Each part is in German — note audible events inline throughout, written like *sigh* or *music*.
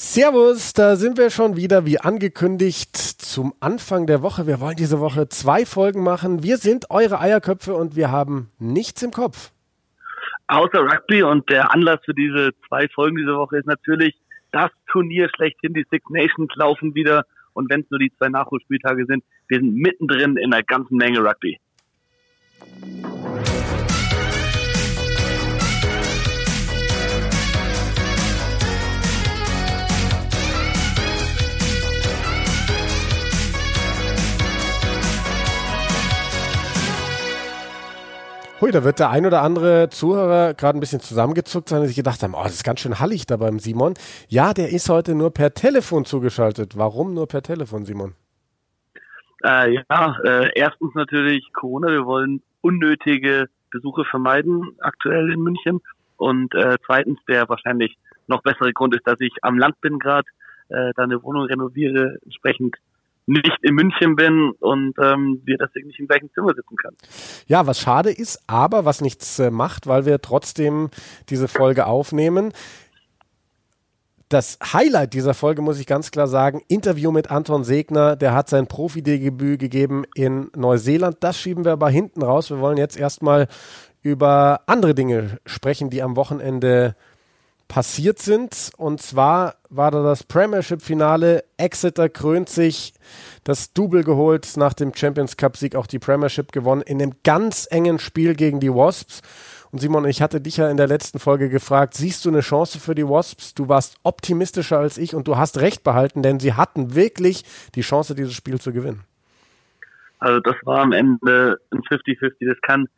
Servus, da sind wir schon wieder wie angekündigt zum Anfang der Woche. Wir wollen diese Woche zwei Folgen machen. Wir sind eure Eierköpfe und wir haben nichts im Kopf. Außer Rugby und der Anlass für diese zwei Folgen diese Woche ist natürlich das Turnier schlechthin. Die Six Nations laufen wieder und wenn es nur die zwei Nachholspieltage sind, wir sind mittendrin in einer ganzen Menge Rugby. Hui, da wird der ein oder andere Zuhörer gerade ein bisschen zusammengezuckt sein und sich gedacht haben, oh, das ist ganz schön hallig da beim Simon. Ja, der ist heute nur per Telefon zugeschaltet. Warum nur per Telefon, Simon? Äh, ja, äh, erstens natürlich Corona. Wir wollen unnötige Besuche vermeiden aktuell in München. Und äh, zweitens, der wahrscheinlich noch bessere Grund ist, dass ich am Land bin gerade, äh, da eine Wohnung renoviere, entsprechend nicht in München bin und ähm, wir deswegen nicht im gleichen Zimmer sitzen können. Ja, was schade ist, aber was nichts äh, macht, weil wir trotzdem diese Folge aufnehmen. Das Highlight dieser Folge muss ich ganz klar sagen, Interview mit Anton Segner, der hat sein Profidebüt gegeben in Neuseeland. Das schieben wir aber hinten raus. Wir wollen jetzt erstmal über andere Dinge sprechen, die am Wochenende passiert sind. Und zwar war da das Premiership-Finale. Exeter krönt sich das Double geholt, nach dem Champions Cup-Sieg auch die Premiership gewonnen, in einem ganz engen Spiel gegen die Wasps. Und Simon, ich hatte dich ja in der letzten Folge gefragt, siehst du eine Chance für die Wasps? Du warst optimistischer als ich und du hast recht behalten, denn sie hatten wirklich die Chance, dieses Spiel zu gewinnen. Also das war am Ende ein 50-50. Das kann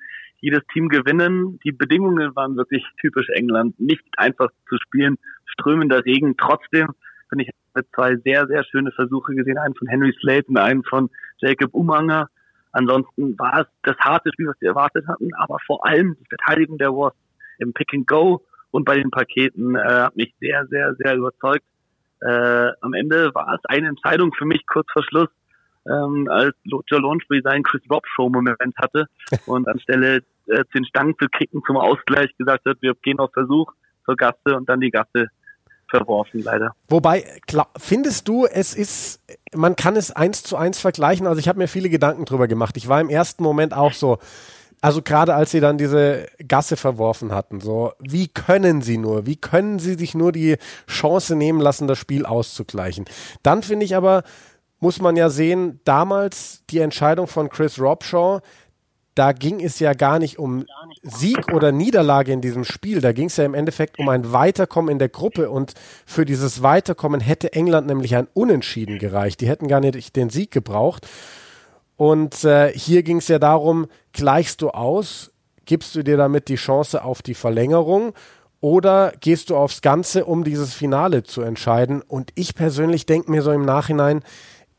jedes Team gewinnen. Die Bedingungen waren wirklich typisch England. Nicht einfach zu spielen, strömender Regen. Trotzdem finde ich zwei sehr, sehr schöne Versuche gesehen. Einen von Henry Slade und einen von Jacob Umanger. Ansonsten war es das harte Spiel, was wir erwartet hatten, aber vor allem die Verteidigung der Wasps im Pick and Go und bei den Paketen äh, hat mich sehr, sehr, sehr überzeugt. Äh, am Ende war es eine Entscheidung für mich kurz vor Schluss, ähm, als Joe Launchbury seinen Chris Rob Show Moment hatte und anstelle äh, den Stangen zu kicken zum Ausgleich gesagt hat, wir gehen auf Versuch zur Gasse und dann die Gasse verworfen, leider. Wobei, findest du, es ist, man kann es eins zu eins vergleichen? Also ich habe mir viele Gedanken drüber gemacht. Ich war im ersten Moment auch so, also gerade als sie dann diese Gasse verworfen hatten, so, wie können sie nur, wie können sie sich nur die Chance nehmen lassen, das Spiel auszugleichen? Dann finde ich aber, muss man ja sehen, damals die Entscheidung von Chris Robshaw, da ging es ja gar nicht um Sieg oder Niederlage in diesem Spiel. Da ging es ja im Endeffekt um ein Weiterkommen in der Gruppe. Und für dieses Weiterkommen hätte England nämlich ein Unentschieden gereicht. Die hätten gar nicht den Sieg gebraucht. Und äh, hier ging es ja darum, gleichst du aus, gibst du dir damit die Chance auf die Verlängerung oder gehst du aufs Ganze, um dieses Finale zu entscheiden? Und ich persönlich denke mir so im Nachhinein,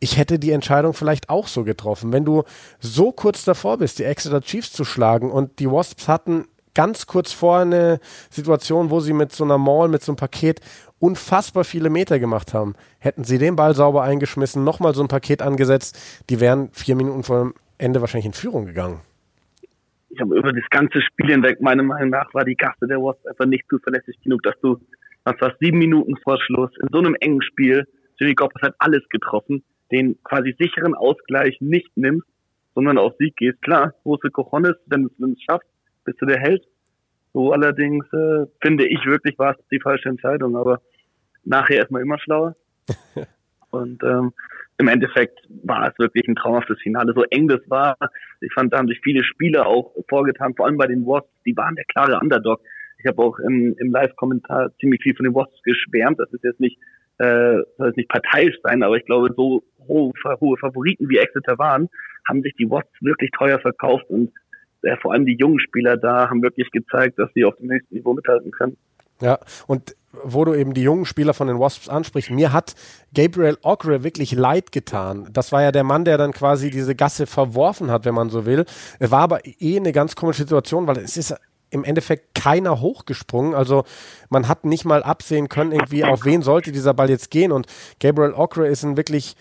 ich hätte die Entscheidung vielleicht auch so getroffen. Wenn du so kurz davor bist, die Exeter Chiefs zu schlagen und die Wasps hatten ganz kurz vor eine Situation, wo sie mit so einer Mall, mit so einem Paket unfassbar viele Meter gemacht haben. Hätten sie den Ball sauber eingeschmissen, nochmal so ein Paket angesetzt, die wären vier Minuten vor dem Ende wahrscheinlich in Führung gegangen. Ich habe über das ganze Spiel hinweg, meiner Meinung nach, war die Gasse der Wasps einfach nicht zuverlässig genug, dass du, was war sieben Minuten vor Schluss, in so einem engen Spiel, Jimmy Goppers hat alles getroffen, den quasi sicheren Ausgleich nicht nimmst, sondern auf Sieg gehst. Klar, große Cojones, wenn du es schaffst, bist du der Held. So allerdings äh, finde ich wirklich, war es die falsche Entscheidung, aber nachher ist man immer schlauer. *laughs* Und ähm, im Endeffekt war es wirklich ein traumhaftes Finale. So eng das war, ich fand, da haben sich viele Spieler auch vorgetan, vor allem bei den Wasps, die waren der klare Underdog. Ich habe auch im, im Live-Kommentar ziemlich viel von den Wasps geschwärmt. Das ist jetzt nicht, äh, soll jetzt nicht parteiisch sein, aber ich glaube, so hohe, hohe Favoriten wie Exeter waren, haben sich die Watts wirklich teuer verkauft und äh, vor allem die jungen Spieler da haben wirklich gezeigt, dass sie auf dem nächsten Niveau mithalten können. Ja, und wo du eben die jungen Spieler von den Wasps ansprichst, mir hat Gabriel Ogre wirklich leid getan. Das war ja der Mann, der dann quasi diese Gasse verworfen hat, wenn man so will. Es war aber eh eine ganz komische Situation, weil es ist im Endeffekt keiner hochgesprungen. Also man hat nicht mal absehen können, irgendwie auf wen sollte dieser Ball jetzt gehen. Und Gabriel Ogre ist ein wirklich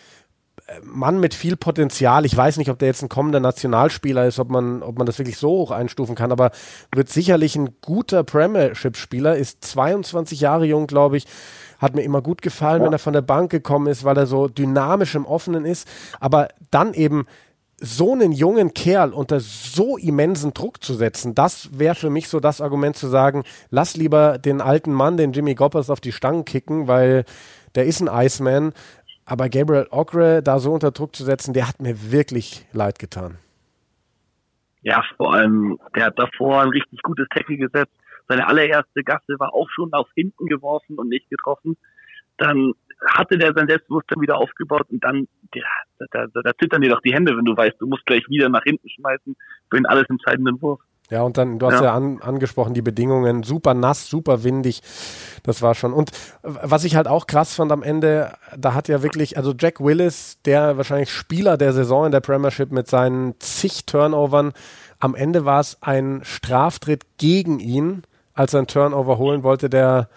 Mann mit viel Potenzial. Ich weiß nicht, ob der jetzt ein kommender Nationalspieler ist, ob man, ob man das wirklich so hoch einstufen kann, aber wird sicherlich ein guter Premiership-Spieler, ist 22 Jahre jung, glaube ich, hat mir immer gut gefallen, ja. wenn er von der Bank gekommen ist, weil er so dynamisch im Offenen ist. Aber dann eben so einen jungen Kerl unter so immensen Druck zu setzen, das wäre für mich so das Argument zu sagen, lass lieber den alten Mann, den Jimmy Goppers, auf die Stangen kicken, weil der ist ein Iceman. Aber Gabriel Ogre da so unter Druck zu setzen, der hat mir wirklich leid getan. Ja, vor allem, der hat davor ein richtig gutes Tackle gesetzt. Seine allererste Gasse war auch schon auf hinten geworfen und nicht getroffen. Dann hatte der sein Selbstbewusstsein wieder aufgebaut und dann, ja, da, da, da zittern dir doch die Hände, wenn du weißt, du musst gleich wieder nach hinten schmeißen für den alles entscheidenden Wurf. Ja, und dann, du hast ja, ja an, angesprochen, die Bedingungen, super nass, super windig. Das war schon. Und was ich halt auch krass fand am Ende, da hat ja wirklich, also Jack Willis, der wahrscheinlich Spieler der Saison in der Premiership mit seinen zig Turnovern, am Ende war es ein Straftritt gegen ihn, als er einen Turnover holen wollte, der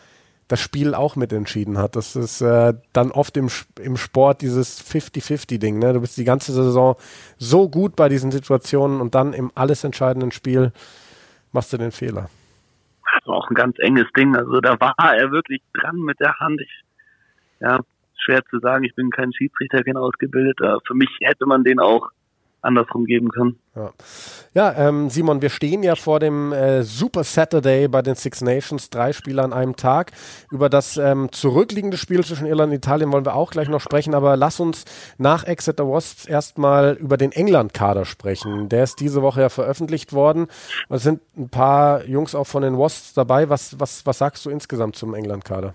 das Spiel auch mitentschieden hat. Das ist äh, dann oft im, im Sport dieses 50-50-Ding. Ne? Du bist die ganze Saison so gut bei diesen Situationen und dann im alles entscheidenden Spiel machst du den Fehler. Das war auch ein ganz enges Ding. Also da war er wirklich dran mit der Hand. Ich, ja, schwer zu sagen. Ich bin kein Schiedsrichter, kein ausgebildeter. Für mich hätte man den auch andersrum geben können. Ja, ja ähm, Simon, wir stehen ja vor dem äh, Super Saturday bei den Six Nations, drei Spiele an einem Tag. Über das ähm, zurückliegende Spiel zwischen Irland und Italien wollen wir auch gleich noch sprechen, aber lass uns nach Exeter Wasps erstmal über den England-Kader sprechen. Der ist diese Woche ja veröffentlicht worden. Es sind ein paar Jungs auch von den Wasps dabei. Was, was, was sagst du insgesamt zum England-Kader?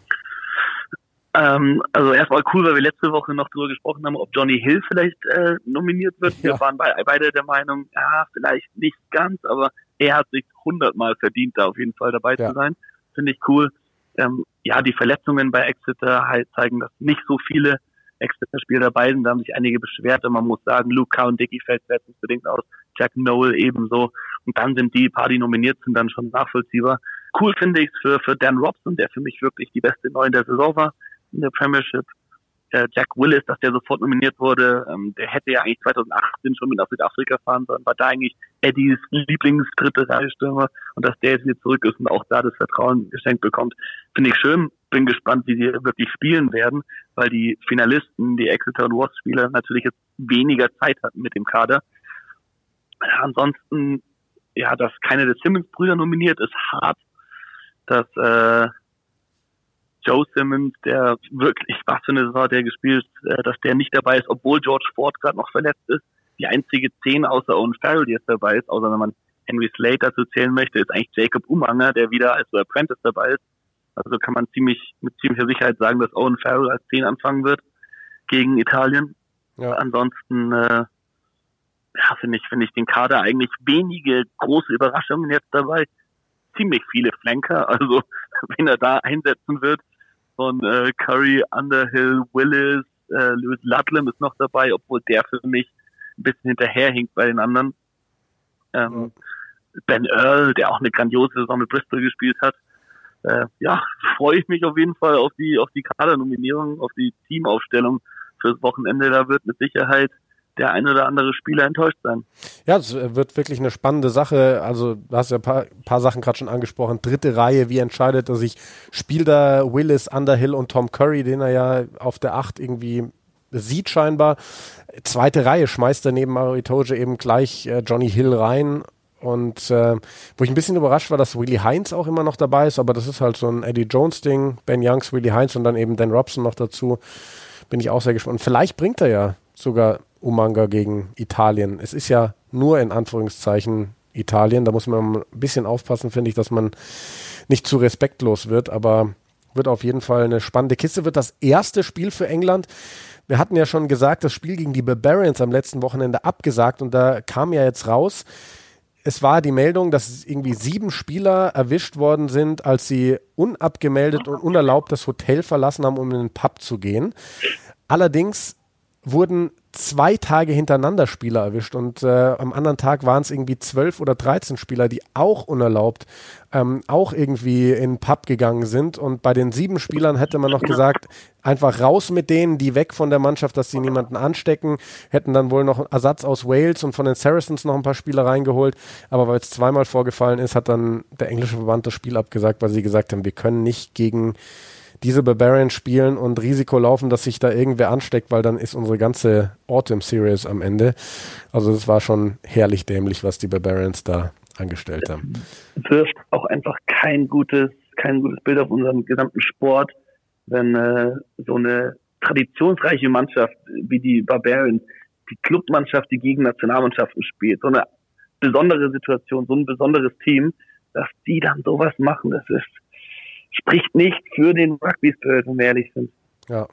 Ähm, also erstmal cool, weil wir letzte Woche noch darüber gesprochen haben, ob Johnny Hill vielleicht äh, nominiert wird. Ja. Wir waren bei, beide der Meinung, ja, vielleicht nicht ganz, aber er hat sich hundertmal verdient, da auf jeden Fall dabei ja. zu sein. Finde ich cool. Ähm, ja, die Verletzungen bei Exeter halt zeigen, dass nicht so viele Exeter-Spieler dabei sind. Da haben sich einige beschwert. Und man muss sagen, Luca und Dicky fällt bedingt aus, Jack Noel ebenso. Und dann sind die paar, die nominiert sind, dann schon nachvollziehbar. Cool finde ich es für, für Dan Robson, der für mich wirklich die beste Neun der Saison war in der Premiership. Jack Willis, dass der sofort nominiert wurde, ähm, der hätte ja eigentlich 2018 schon mit nach Südafrika fahren sollen, war da eigentlich Eddies Lieblingsdritte Reihstürmer und dass der jetzt wieder zurück ist und auch da das Vertrauen geschenkt bekommt, finde ich schön. Bin gespannt, wie sie wirklich spielen werden, weil die Finalisten, die Exeter und Wasps Spieler natürlich jetzt weniger Zeit hatten mit dem Kader. Ansonsten, ja, dass keine der Simmons-Brüder nominiert ist hart. Dass äh, Joe Simmons, der wirklich, was für eine Saison der gespielt, äh, dass der nicht dabei ist, obwohl George Ford gerade noch verletzt ist. Die einzige Zehn außer Owen Farrell, die jetzt dabei ist, außer wenn man Henry Slate dazu zählen möchte, ist eigentlich Jacob Umanger, der wieder als Apprentice dabei ist. Also kann man ziemlich mit ziemlicher Sicherheit sagen, dass Owen Farrell als Zehn anfangen wird gegen Italien. Ja. Ansonsten äh, ja, finde ich, finde ich den Kader eigentlich wenige große Überraschungen jetzt dabei. Ziemlich viele Flanker, also *laughs* wenn er da einsetzen wird, von äh, Curry, Underhill, Willis, äh, Lewis Ludlam ist noch dabei, obwohl der für mich ein bisschen hinterherhinkt bei den anderen. Ähm, Ben Earl, der auch eine grandiose Saison mit Bristol gespielt hat. Äh, ja, *laughs* freue ich mich auf jeden Fall auf die auf die Kadernominierung, auf die Teamaufstellung fürs Wochenende. Da wird mit Sicherheit der ein oder andere Spieler enttäuscht sein. Ja, es wird wirklich eine spannende Sache. Also, du hast ja ein paar, paar Sachen gerade schon angesprochen. Dritte Reihe, wie entscheidet er sich? Spielt da Willis, Underhill und Tom Curry, den er ja auf der Acht irgendwie sieht scheinbar. Zweite Reihe schmeißt er neben Mario Itoje eben gleich äh, Johnny Hill rein. Und äh, wo ich ein bisschen überrascht war, dass Willie Heinz auch immer noch dabei ist, aber das ist halt so ein Eddie Jones-Ding. Ben Youngs, Willie Heinz und dann eben Dan Robson noch dazu. Bin ich auch sehr gespannt. Und vielleicht bringt er ja sogar Umanga gegen Italien. Es ist ja nur in Anführungszeichen Italien. Da muss man ein bisschen aufpassen, finde ich, dass man nicht zu respektlos wird. Aber wird auf jeden Fall eine spannende Kiste. Wird das erste Spiel für England. Wir hatten ja schon gesagt, das Spiel gegen die Barbarians am letzten Wochenende abgesagt und da kam ja jetzt raus, es war die Meldung, dass irgendwie sieben Spieler erwischt worden sind, als sie unabgemeldet und unerlaubt das Hotel verlassen haben, um in den Pub zu gehen. Allerdings wurden zwei Tage hintereinander Spieler erwischt und äh, am anderen Tag waren es irgendwie zwölf oder dreizehn Spieler, die auch unerlaubt ähm, auch irgendwie in Pub gegangen sind. Und bei den sieben Spielern hätte man noch gesagt, einfach raus mit denen, die weg von der Mannschaft, dass sie niemanden anstecken, hätten dann wohl noch Ersatz aus Wales und von den Saracens noch ein paar Spieler reingeholt, aber weil es zweimal vorgefallen ist, hat dann der englische Verband das Spiel abgesagt, weil sie gesagt haben, wir können nicht gegen diese Barbarians spielen und Risiko laufen, dass sich da irgendwer ansteckt, weil dann ist unsere ganze Autumn Series am Ende. Also es war schon herrlich dämlich, was die Barbarians da angestellt haben. Wirft auch einfach kein gutes, kein gutes Bild auf unseren gesamten Sport, wenn äh, so eine traditionsreiche Mannschaft wie die Barbarians die Clubmannschaft, die gegen Nationalmannschaften spielt, so eine besondere Situation, so ein besonderes Team, dass die dann sowas machen, das ist, spricht nicht für den Rugby Spirit, wenn wir ehrlich sind. Ja.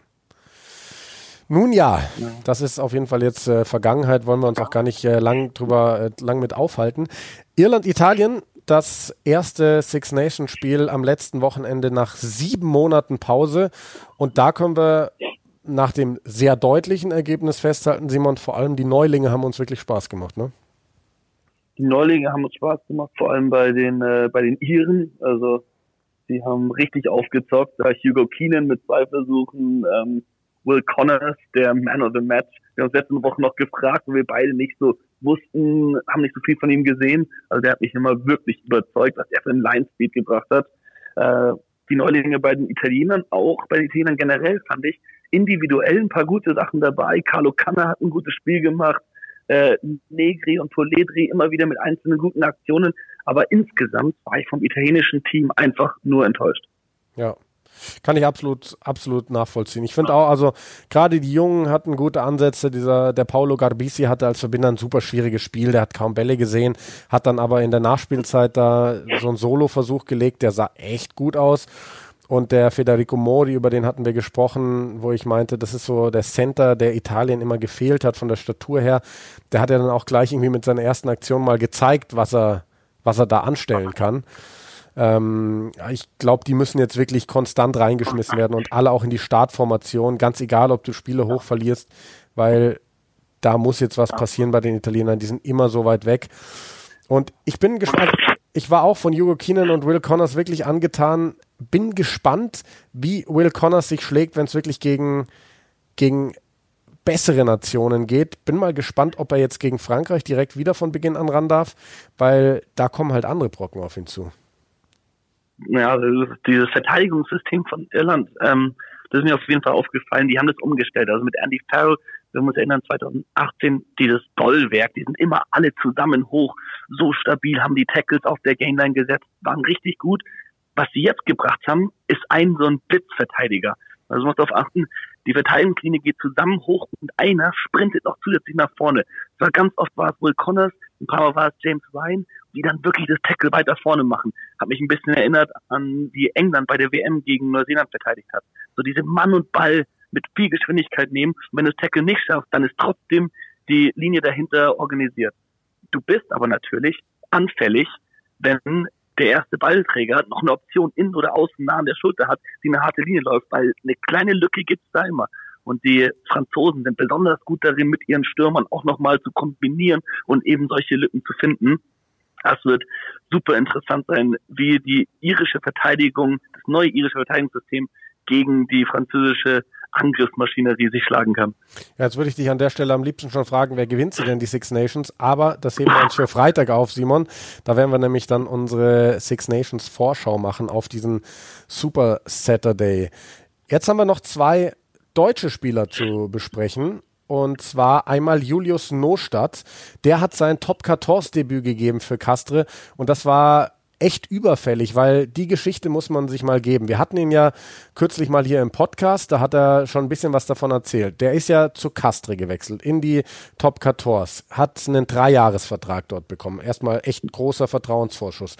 Nun ja, ja, das ist auf jeden Fall jetzt äh, Vergangenheit, wollen wir uns auch gar nicht äh, lang drüber, äh, lang mit aufhalten. Irland, Italien, das erste Six Nations Spiel am letzten Wochenende nach sieben Monaten Pause. Und da können wir nach dem sehr deutlichen Ergebnis festhalten, Simon, vor allem die Neulinge haben uns wirklich Spaß gemacht, ne? Die Neulinge haben uns Spaß gemacht, vor allem bei den, äh, bei den Iren. Also, sie haben richtig aufgezockt. Da Hugo Keenan mit zwei Versuchen, ähm, Will Connors, der Man of the Match. Wir haben uns letzte Woche noch gefragt, wo wir beide nicht so wussten, haben nicht so viel von ihm gesehen. Also der hat mich immer wirklich überzeugt, was er für einen Line Speed gebracht hat. Äh, die Neulinge bei den Italienern, auch bei den Italienern generell, fand ich individuell ein paar gute Sachen dabei. Carlo Canna hat ein gutes Spiel gemacht. Äh, Negri und Poledri immer wieder mit einzelnen guten Aktionen. Aber insgesamt war ich vom italienischen Team einfach nur enttäuscht. Ja, kann ich absolut, absolut nachvollziehen. Ich finde auch, also gerade die Jungen hatten gute Ansätze. Dieser, der Paolo Garbisi hatte als Verbinder ein super schwieriges Spiel. Der hat kaum Bälle gesehen, hat dann aber in der Nachspielzeit da so einen Solo-Versuch gelegt. Der sah echt gut aus. Und der Federico Mori, über den hatten wir gesprochen, wo ich meinte, das ist so der Center, der Italien immer gefehlt hat von der Statur her. Der hat ja dann auch gleich irgendwie mit seiner ersten Aktion mal gezeigt, was er, was er da anstellen kann. Ähm, ich glaube, die müssen jetzt wirklich konstant reingeschmissen werden und alle auch in die Startformation, ganz egal, ob du Spiele hoch verlierst, weil da muss jetzt was passieren bei den Italienern, die sind immer so weit weg. Und ich bin gespannt, ich war auch von Hugo Keenan und Will Connors wirklich angetan, bin gespannt, wie Will Connors sich schlägt, wenn es wirklich gegen, gegen bessere Nationen geht. Bin mal gespannt, ob er jetzt gegen Frankreich direkt wieder von Beginn an ran darf, weil da kommen halt andere Brocken auf ihn zu ja, dieses Verteidigungssystem von Irland, ähm, das ist mir auf jeden Fall aufgefallen, die haben das umgestellt. Also mit Andy Farrell, wir uns erinnern, 2018, dieses Bollwerk, die sind immer alle zusammen hoch, so stabil, haben die Tackles auf der Gainline gesetzt, waren richtig gut. Was sie jetzt gebracht haben, ist ein so ein Blitzverteidiger. Also man muss darauf achten, die Verteidigungslinie geht zusammen hoch und einer sprintet noch zusätzlich nach vorne. War ganz oft war es Will Connors, ein paar Mal war es James Ryan, die dann wirklich das Tackle weiter vorne machen. Hat mich ein bisschen erinnert an wie England bei der WM gegen Neuseeland verteidigt hat. So diese Mann und Ball mit viel Geschwindigkeit nehmen. Und wenn du das Tackle nicht schaffst, dann ist trotzdem die Linie dahinter organisiert. Du bist aber natürlich anfällig, wenn der erste Ballträger noch eine Option innen oder außen nah an der Schulter hat, die eine harte Linie läuft, weil eine kleine Lücke gibt's da immer. Und die Franzosen sind besonders gut darin, mit ihren Stürmern auch nochmal zu kombinieren und eben solche Lücken zu finden. Das wird super interessant sein, wie die irische Verteidigung, das neue irische Verteidigungssystem gegen die französische Angriffsmaschinerie sich schlagen kann. Ja, jetzt würde ich dich an der Stelle am liebsten schon fragen, wer gewinnt sie denn, die Six Nations? Aber das heben wir uns für Freitag auf, Simon. Da werden wir nämlich dann unsere Six Nations Vorschau machen auf diesen Super Saturday. Jetzt haben wir noch zwei deutsche Spieler zu besprechen. Und zwar einmal Julius Nostadt. Der hat sein Top 14 Debüt gegeben für Castre. Und das war echt überfällig, weil die Geschichte muss man sich mal geben. Wir hatten ihn ja kürzlich mal hier im Podcast, da hat er schon ein bisschen was davon erzählt. Der ist ja zu Castre gewechselt, in die Top 14, hat einen Dreijahresvertrag dort bekommen. Erstmal echt großer Vertrauensvorschuss.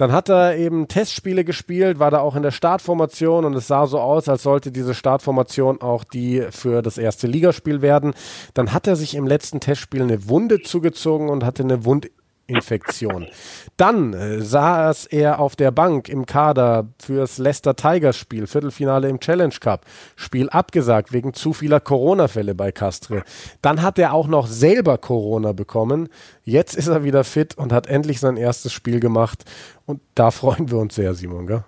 Dann hat er eben Testspiele gespielt, war da auch in der Startformation und es sah so aus, als sollte diese Startformation auch die für das erste Ligaspiel werden. Dann hat er sich im letzten Testspiel eine Wunde zugezogen und hatte eine Wund Infektion. Dann äh, saß er auf der Bank im Kader fürs Leicester Tigers Spiel, Viertelfinale im Challenge Cup. Spiel abgesagt wegen zu vieler Corona-Fälle bei Castre. Dann hat er auch noch selber Corona bekommen. Jetzt ist er wieder fit und hat endlich sein erstes Spiel gemacht. Und da freuen wir uns sehr, Simon, gell?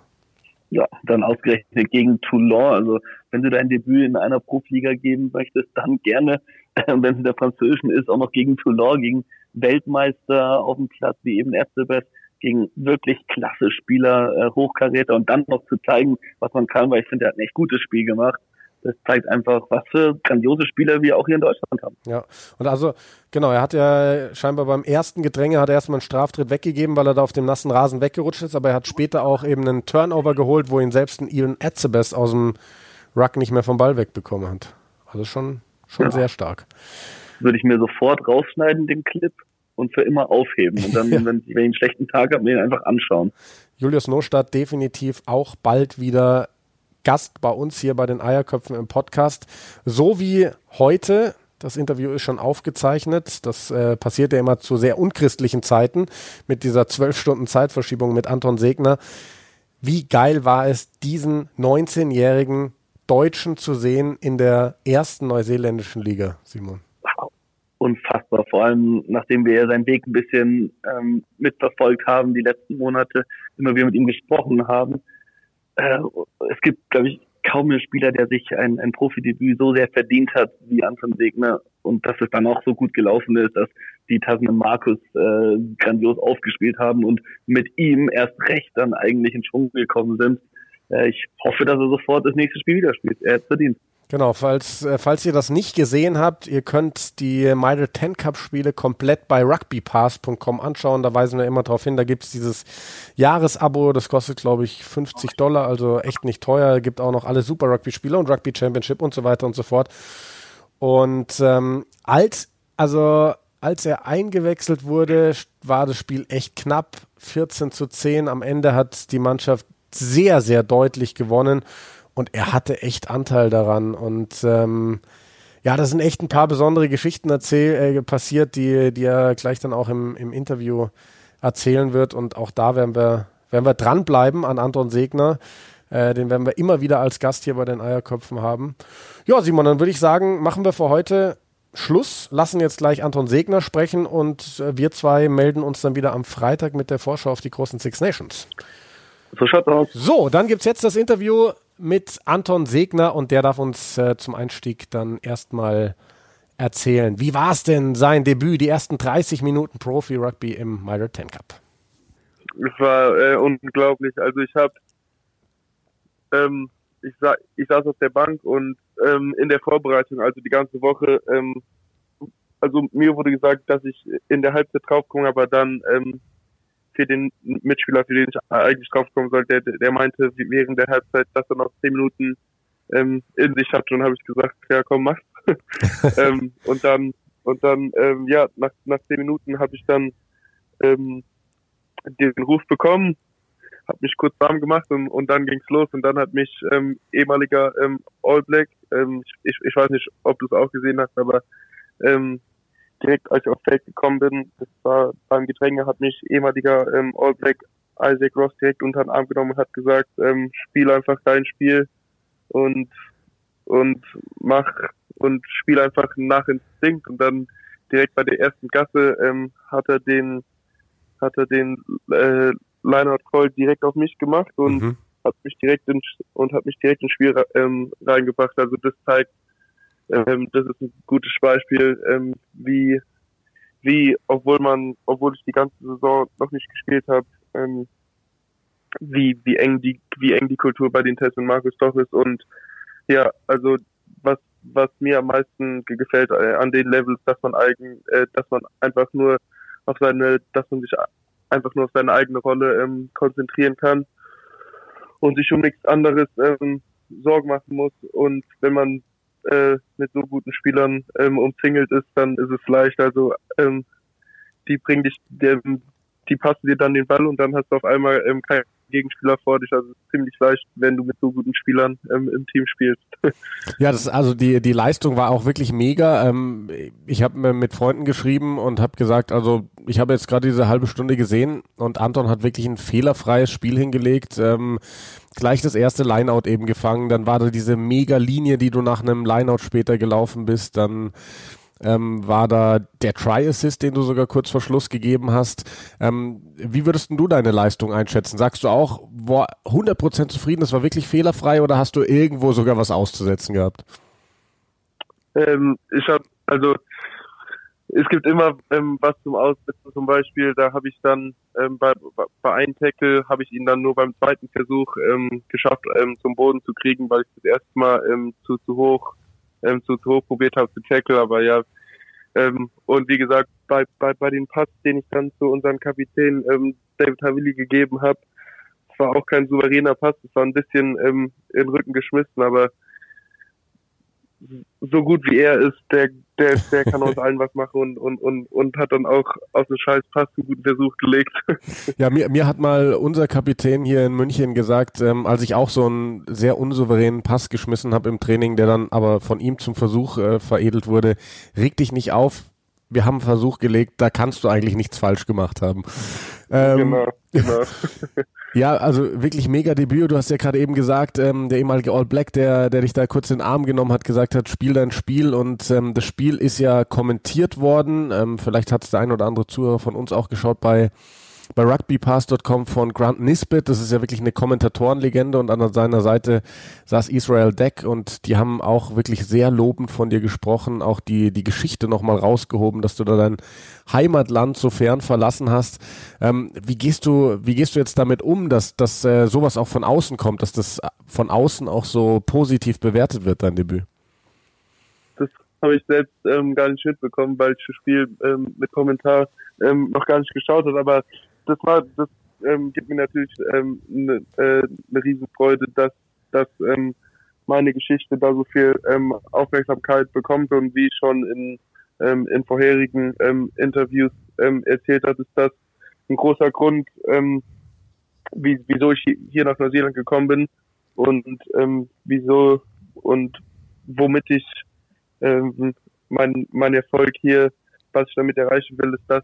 Ja, dann ausgerechnet gegen Toulon. Also wenn du dein Debüt in einer Profiliga geben möchtest, dann gerne, *laughs* wenn es in der französischen ist, auch noch gegen Toulon, gegen Weltmeister auf dem Platz, wie eben Erzebeth gegen wirklich klasse Spieler, äh, Hochkaräter und dann noch zu zeigen, was man kann, weil ich finde, er hat ein echt gutes Spiel gemacht das zeigt einfach, was für grandiose Spieler wir auch hier in Deutschland haben. Ja, und also, genau, er hat ja scheinbar beim ersten Gedränge hat er erstmal einen Straftritt weggegeben, weil er da auf dem nassen Rasen weggerutscht ist, aber er hat später auch eben einen Turnover geholt, wo ihn selbst ein Ian Etzebest aus dem Ruck nicht mehr vom Ball wegbekommen hat. Also schon, schon ja. sehr stark. Würde ich mir sofort rausschneiden, den Clip, und für immer aufheben. Und dann, *laughs* wenn, wenn ich einen schlechten Tag habe, mir ihn einfach anschauen. Julius Nostadt definitiv auch bald wieder Gast bei uns hier bei den Eierköpfen im Podcast. So wie heute. Das Interview ist schon aufgezeichnet. Das äh, passiert ja immer zu sehr unchristlichen Zeiten mit dieser zwölf Stunden Zeitverschiebung mit Anton Segner. Wie geil war es, diesen 19-jährigen Deutschen zu sehen in der ersten neuseeländischen Liga, Simon? Unfassbar. Vor allem, nachdem wir ja seinen Weg ein bisschen ähm, mitverfolgt haben, die letzten Monate, immer wieder mit ihm gesprochen haben äh, es gibt, glaube ich, kaum einen Spieler, der sich ein, ein Profidebüt so sehr verdient hat wie Anton Segner und dass es dann auch so gut gelaufen ist, dass die Tassen und Markus äh, grandios aufgespielt haben und mit ihm erst recht dann eigentlich in Schwung gekommen sind. Äh, ich hoffe, dass er sofort das nächste Spiel wieder spielt. Er hat verdient. Genau, falls, äh, falls ihr das nicht gesehen habt, ihr könnt die Midle 10 Cup Spiele komplett bei rugbypass.com anschauen. Da weisen wir immer darauf hin. Da gibt es dieses Jahresabo, das kostet, glaube ich, 50 Dollar, also echt nicht teuer. Gibt auch noch alle Super Rugby Spiele und Rugby Championship und so weiter und so fort. Und ähm, als, also als er eingewechselt wurde, war das Spiel echt knapp. 14 zu 10. Am Ende hat die Mannschaft sehr, sehr deutlich gewonnen und er hatte echt Anteil daran. Und ähm, ja, da sind echt ein paar besondere Geschichten erzähl, äh, passiert, die, die er gleich dann auch im, im Interview erzählen wird. Und auch da werden wir, werden wir dranbleiben an Anton Segner. Äh, den werden wir immer wieder als Gast hier bei den Eierköpfen haben. Ja, Simon, dann würde ich sagen, machen wir für heute Schluss, lassen jetzt gleich Anton Segner sprechen und äh, wir zwei melden uns dann wieder am Freitag mit der Vorschau auf die großen Six Nations. So schaut aus. So, dann gibt es jetzt das Interview mit Anton Segner und der darf uns äh, zum Einstieg dann erstmal erzählen. Wie war es denn sein Debüt, die ersten 30 Minuten Profi-Rugby im Myra 10 Cup? Es war äh, unglaublich. Also ich habe, ähm, ich, sa ich saß auf der Bank und ähm, in der Vorbereitung, also die ganze Woche, ähm, also mir wurde gesagt, dass ich in der Halbzeit draufkomme, aber dann ähm, für den Mitspieler, für den ich eigentlich draufkommen sollte, der, der meinte während der Halbzeit, dass er noch zehn Minuten ähm, in sich hat. Und habe ich gesagt, ja komm, mach. *laughs* *laughs* ähm, und dann und dann ähm, ja nach nach zehn Minuten habe ich dann ähm, den Ruf bekommen, habe mich kurz warm gemacht und, und dann ging's los und dann hat mich ähm, ehemaliger ähm, All Black, ähm, ich, ich weiß nicht, ob du es auch gesehen hast, aber ähm, direkt als ich aufs Feld gekommen bin, das war beim Gedränge, hat mich ehemaliger ähm, All Black Isaac Ross direkt unter den Arm genommen und hat gesagt, ähm, spiel einfach dein Spiel und und mach und spiel einfach nach Instinkt und dann direkt bei der ersten Gasse ähm, hat er den hat er den äh, Lineout Call direkt auf mich gemacht und mhm. hat mich direkt in, und hat mich direkt ins Spiel ähm, reingebracht. Also das zeigt, ähm, das ist ein gutes Beispiel, ähm, wie, wie, obwohl man, obwohl ich die ganze Saison noch nicht gespielt habe, ähm, wie, wie eng die, wie eng die Kultur bei den Tests und Markus doch ist und ja, also was, was mir am meisten gefällt äh, an den Levels, dass man eigen, äh, dass man einfach nur auf seine, dass man sich einfach nur auf seine eigene Rolle ähm, konzentrieren kann und sich um nichts anderes ähm, Sorgen machen muss. Und wenn man äh, mit so guten Spielern ähm, umzingelt ist, dann ist es leicht. Also ähm, die bringen dich, die, die passen dir dann den Ball und dann hast du auf einmal ähm, keinen Gegenspieler vor dich. Also ziemlich leicht, wenn du mit so guten Spielern ähm, im Team spielst. *laughs* Ja, das also die die Leistung war auch wirklich mega. Ähm, ich habe mir mit Freunden geschrieben und habe gesagt, also ich habe jetzt gerade diese halbe Stunde gesehen und Anton hat wirklich ein fehlerfreies Spiel hingelegt. Ähm, gleich das erste Lineout eben gefangen, dann war da diese mega Linie, die du nach einem Lineout später gelaufen bist, dann ähm, war da der Try-Assist, den du sogar kurz vor Schluss gegeben hast. Ähm, wie würdest du deine Leistung einschätzen? Sagst du auch, boah, 100% zufrieden, das war wirklich fehlerfrei oder hast du irgendwo sogar was auszusetzen gehabt? Ähm, ich habe, also es gibt immer ähm, was zum Aussetzen. Zum Beispiel, da habe ich dann ähm, bei, bei einem Tackle habe ich ihn dann nur beim zweiten Versuch ähm, geschafft, ähm, zum Boden zu kriegen, weil ich das erste Mal ähm, zu, zu hoch ähm, zu, zu hoch probiert habe zu tackle. Aber ja, ähm, und wie gesagt, bei, bei, bei dem Pass, den ich dann zu unserem Kapitän ähm, David Havili gegeben habe, war auch kein souveräner Pass, es war ein bisschen ähm, in den Rücken geschmissen, aber so gut wie er ist, der, der, der kann aus allen was machen und, und, und, und hat dann auch aus dem scheiß Pass einen guten Versuch gelegt. *laughs* Ja, mir, mir hat mal unser Kapitän hier in München gesagt, ähm, als ich auch so einen sehr unsouveränen Pass geschmissen habe im Training, der dann aber von ihm zum Versuch äh, veredelt wurde, reg dich nicht auf, wir haben einen Versuch gelegt, da kannst du eigentlich nichts falsch gemacht haben. Ähm, genau, genau. *laughs* *laughs* Ja, also wirklich mega Debüt. Du hast ja gerade eben gesagt, ähm, der ehemalige All Black, der, der dich da kurz in den Arm genommen hat, gesagt hat, spiel dein Spiel und ähm, das Spiel ist ja kommentiert worden. Ähm, vielleicht hat es der ein oder andere Zuhörer von uns auch geschaut bei bei rugbypass.com von Grant Nisbet. Das ist ja wirklich eine Kommentatorenlegende und an seiner Seite saß Israel Deck und die haben auch wirklich sehr lobend von dir gesprochen, auch die, die Geschichte nochmal rausgehoben, dass du da dein Heimatland so fern verlassen hast. Ähm, wie gehst du, wie gehst du jetzt damit um, dass, dass äh, sowas auch von außen kommt, dass das von außen auch so positiv bewertet wird, dein Debüt? Das habe ich selbst ähm, gar nicht mitbekommen, weil ich das Spiel ähm, mit Kommentar ähm, noch gar nicht geschaut habe, aber das war, das ähm, gibt mir natürlich ähm, eine äh, ne Riesenfreude, dass, dass ähm, meine Geschichte da so viel ähm, Aufmerksamkeit bekommt und wie ich schon in, ähm, in vorherigen ähm, Interviews ähm, erzählt habe, ist das ein großer Grund, ähm, wie, wieso ich hier nach Neuseeland gekommen bin und ähm, wieso und womit ich ähm, mein, mein Erfolg hier, was ich damit erreichen will, ist, dass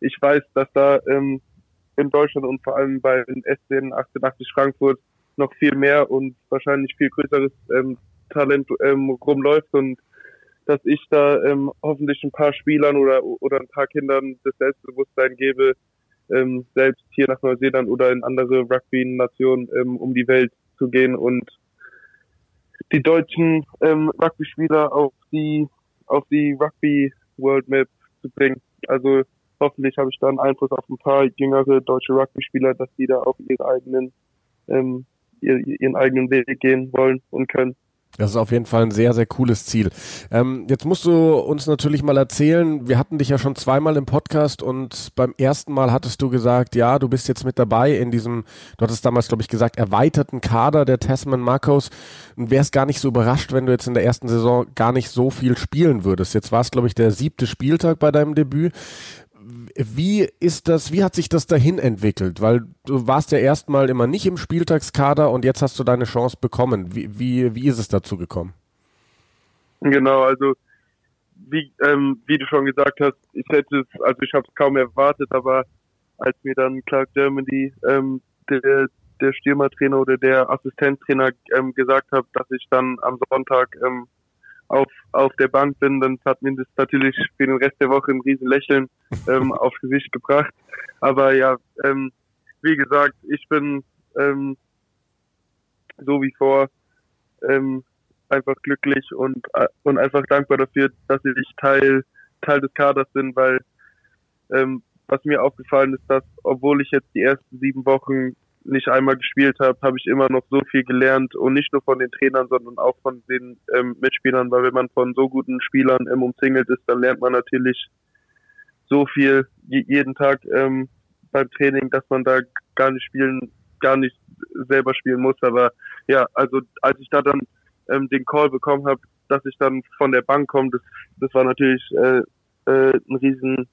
ich weiß, dass da ähm, in Deutschland und vor allem bei den S10 88 Frankfurt noch viel mehr und wahrscheinlich viel größeres ähm, Talent ähm, rumläuft und dass ich da ähm, hoffentlich ein paar Spielern oder oder ein paar Kindern das Selbstbewusstsein gebe, ähm, selbst hier nach Neuseeland oder in andere Rugby-Nationen ähm, um die Welt zu gehen und die deutschen ähm, Rugby-Spieler auf die auf die Rugby World Map zu bringen. Also hoffentlich habe ich da einen Einfluss auf ein paar jüngere deutsche Rugby-Spieler, dass die da auf ihre eigenen, ähm, ihren eigenen Weg gehen wollen und können. Das ist auf jeden Fall ein sehr, sehr cooles Ziel. Ähm, jetzt musst du uns natürlich mal erzählen, wir hatten dich ja schon zweimal im Podcast und beim ersten Mal hattest du gesagt, ja, du bist jetzt mit dabei in diesem, du hattest damals, glaube ich, gesagt, erweiterten Kader der Tasman Marcos und wärst gar nicht so überrascht, wenn du jetzt in der ersten Saison gar nicht so viel spielen würdest. Jetzt war es, glaube ich, der siebte Spieltag bei deinem Debüt wie ist das, wie hat sich das dahin entwickelt? Weil du warst ja erstmal immer nicht im Spieltagskader und jetzt hast du deine Chance bekommen. Wie, wie, wie ist es dazu gekommen? Genau, also wie, ähm, wie du schon gesagt hast, ich hätte es, also ich habe es kaum erwartet, aber als mir dann Clark Germany, ähm, der, der Stürmertrainer oder der Assistenztrainer ähm, gesagt hat, dass ich dann am Sonntag ähm, auf, auf der Bank bin, dann hat mir das natürlich für den Rest der Woche ein riesen Lächeln ähm, *laughs* aufs Gesicht gebracht. Aber ja, ähm, wie gesagt, ich bin ähm, so wie vor ähm, einfach glücklich und, äh, und einfach dankbar dafür, dass ich Teil, Teil des Kaders bin, weil ähm, was mir aufgefallen ist, dass obwohl ich jetzt die ersten sieben Wochen nicht einmal gespielt habe, habe ich immer noch so viel gelernt und nicht nur von den Trainern, sondern auch von den ähm, Mitspielern, weil wenn man von so guten Spielern ähm, umzingelt ist, dann lernt man natürlich so viel jeden Tag ähm, beim Training, dass man da gar nicht spielen, gar nicht selber spielen muss. Aber ja, also als ich da dann ähm, den Call bekommen habe, dass ich dann von der Bank komme, das, das war natürlich äh, äh, ein riesen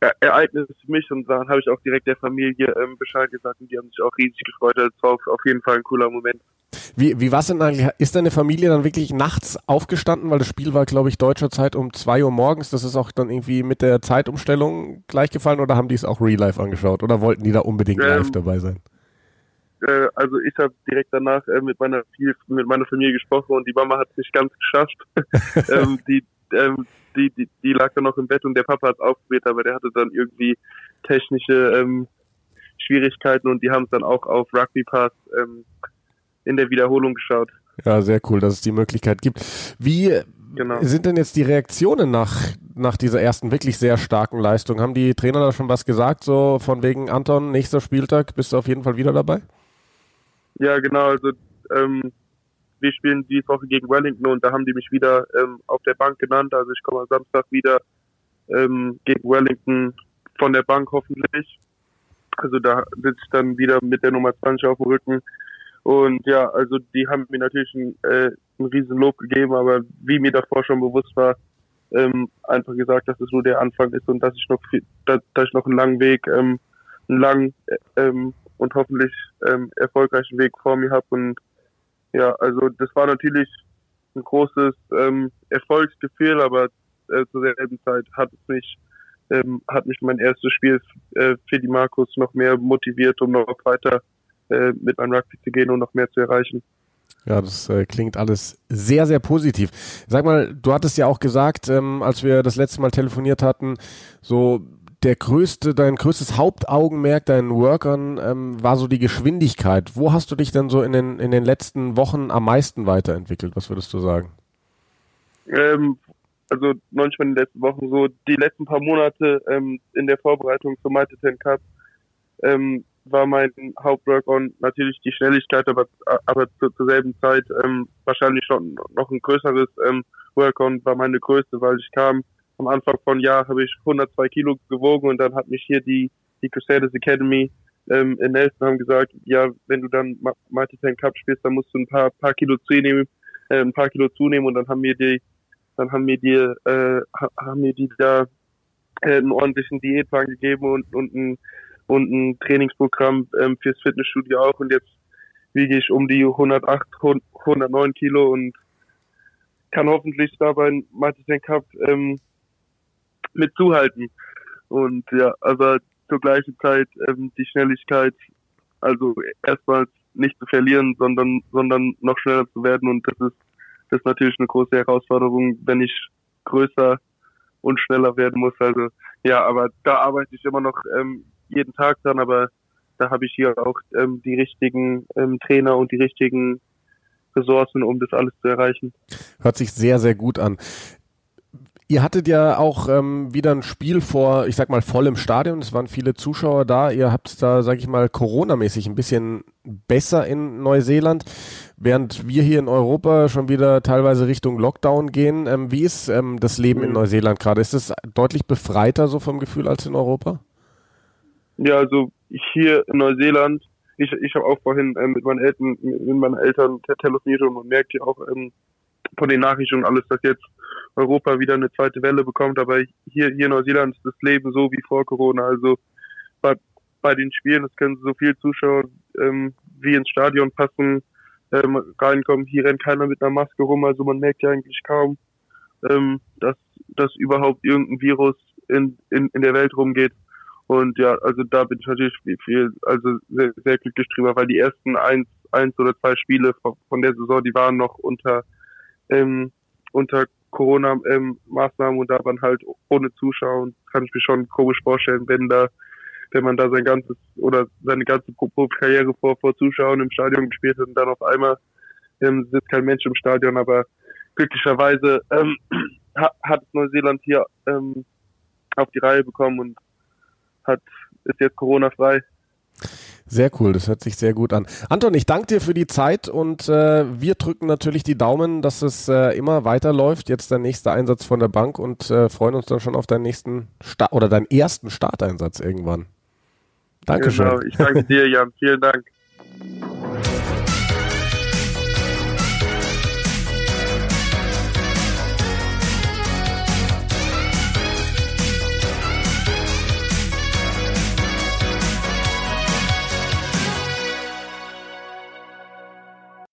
Ereignis für mich und dann habe ich auch direkt der Familie ähm, Bescheid gesagt und die haben sich auch riesig gefreut. Das war auf jeden Fall ein cooler Moment. Wie, wie war es denn eigentlich? Ist deine Familie dann wirklich nachts aufgestanden? Weil das Spiel war, glaube ich, deutscher Zeit um zwei Uhr morgens. Das ist auch dann irgendwie mit der Zeitumstellung gleichgefallen oder haben die es auch real life angeschaut oder wollten die da unbedingt ähm, live dabei sein? Äh, also ich habe direkt danach äh, mit meiner mit meiner Familie gesprochen und die Mama hat es nicht ganz geschafft. *laughs* ähm, die ähm, die, die, die lag dann noch im Bett und der Papa hat es ausprobiert, aber der hatte dann irgendwie technische ähm, Schwierigkeiten und die haben es dann auch auf Rugby Pass ähm, in der Wiederholung geschaut. Ja, sehr cool, dass es die Möglichkeit gibt. Wie, genau. sind denn jetzt die Reaktionen nach, nach dieser ersten wirklich sehr starken Leistung? Haben die Trainer da schon was gesagt, so von wegen Anton, nächster Spieltag, bist du auf jeden Fall wieder dabei? Ja, genau, also ähm, wir spielen diese Woche gegen Wellington und da haben die mich wieder ähm, auf der Bank genannt. Also ich komme am Samstag wieder ähm, gegen Wellington von der Bank hoffentlich. Also da sitze ich dann wieder mit der Nummer 20 auf dem Rücken. Und ja, also die haben mir natürlich ein, äh, ein riesen Lob gegeben, aber wie mir davor schon bewusst war, ähm, einfach gesagt, dass es nur der Anfang ist und dass ich noch viel, dass, dass ich noch einen langen Weg, ähm, einen langen äh, ähm, und hoffentlich ähm, erfolgreichen Weg vor mir habe. Und ja, also das war natürlich ein großes ähm, Erfolgsgefühl, aber äh, zur selben Zeit hat es mich ähm, hat mich mein erstes Spiel äh, für die Markus noch mehr motiviert, um noch weiter äh, mit meinem Rugby zu gehen und noch mehr zu erreichen. Ja, das äh, klingt alles sehr, sehr positiv. Sag mal, du hattest ja auch gesagt, ähm, als wir das letzte Mal telefoniert hatten, so der größte, dein größtes Hauptaugenmerk, dein Workern ähm, war so die Geschwindigkeit. Wo hast du dich denn so in den, in den letzten Wochen am meisten weiterentwickelt? Was würdest du sagen? Ähm, also manchmal in den letzten Wochen so die letzten paar Monate ähm, in der Vorbereitung zum Mighty Ten Cup ähm, war mein Hauptwork-on natürlich die Schnelligkeit, aber aber zu, zur selben Zeit ähm, wahrscheinlich schon noch ein größeres ähm, Work-on war meine Größe, weil ich kam am Anfang von Jahr habe ich 102 Kilo gewogen und dann hat mich hier die die Crusaders Academy ähm, in Nelson haben gesagt, ja, wenn du dann Ten Cup spielst, dann musst du ein paar paar Kilo zunehmen, äh, ein paar Kilo zunehmen und dann haben mir die dann haben mir die, äh, haben mir die da äh, einen ordentlichen Diätplan gegeben und, und ein, und ein Trainingsprogramm ähm, fürs Fitnessstudio auch. Und jetzt wiege ich um die 108, 109 Kilo und kann hoffentlich dabei Martin Cup ähm, mit zuhalten. Und ja, aber zur gleichen Zeit ähm, die Schnelligkeit, also erstmals nicht zu verlieren, sondern sondern noch schneller zu werden und das ist das ist natürlich eine große Herausforderung, wenn ich größer und schneller werden muss. Also ja, aber da arbeite ich immer noch ähm, jeden Tag dran, aber da habe ich hier auch ähm, die richtigen ähm, Trainer und die richtigen Ressourcen, um das alles zu erreichen. Hört sich sehr, sehr gut an. Ihr hattet ja auch ähm, wieder ein Spiel vor, ich sag mal, voll im Stadion. Es waren viele Zuschauer da. Ihr habt da, sag ich mal, Corona-mäßig ein bisschen besser in Neuseeland, während wir hier in Europa schon wieder teilweise Richtung Lockdown gehen. Ähm, wie ist ähm, das Leben in mhm. Neuseeland gerade? Ist es deutlich befreiter so vom Gefühl als in Europa? Ja, also hier in Neuseeland, ich, ich habe auch vorhin ähm, mit meinen Eltern, mit meinen Eltern telefoniert und man merkt ja auch ähm, von den Nachrichten und alles, dass jetzt Europa wieder eine zweite Welle bekommt. Aber hier, hier in Neuseeland ist das Leben so wie vor Corona. Also bei, bei den Spielen, es können so viele Zuschauer ähm, wie ins Stadion passen, ähm, reinkommen. Hier rennt keiner mit einer Maske rum, also man merkt ja eigentlich kaum, ähm, dass, dass überhaupt irgendein Virus in, in, in der Welt rumgeht. Und ja, also da bin ich natürlich viel, also sehr, sehr glücklich drüber, weil die ersten eins, eins oder zwei Spiele von, von der Saison, die waren noch unter, ähm, unter Corona-Maßnahmen und da waren halt ohne Zuschauer und kann ich mir schon komisch vorstellen, wenn da, wenn man da sein ganzes oder seine ganze Karriere vor, vor Zuschauern im Stadion gespielt hat und dann auf einmal ähm, sitzt kein Mensch im Stadion, aber glücklicherweise ähm, *clears throat* hat Neuseeland hier ähm, auf die Reihe bekommen und hat ist jetzt Corona frei. Sehr cool, das hört sich sehr gut an. Anton, ich danke dir für die Zeit und äh, wir drücken natürlich die Daumen, dass es äh, immer weiterläuft. Jetzt der nächste Einsatz von der Bank und äh, freuen uns dann schon auf deinen nächsten Start oder deinen ersten Starteinsatz irgendwann. Dankeschön. Genau, ich danke dir, Jan. Vielen Dank.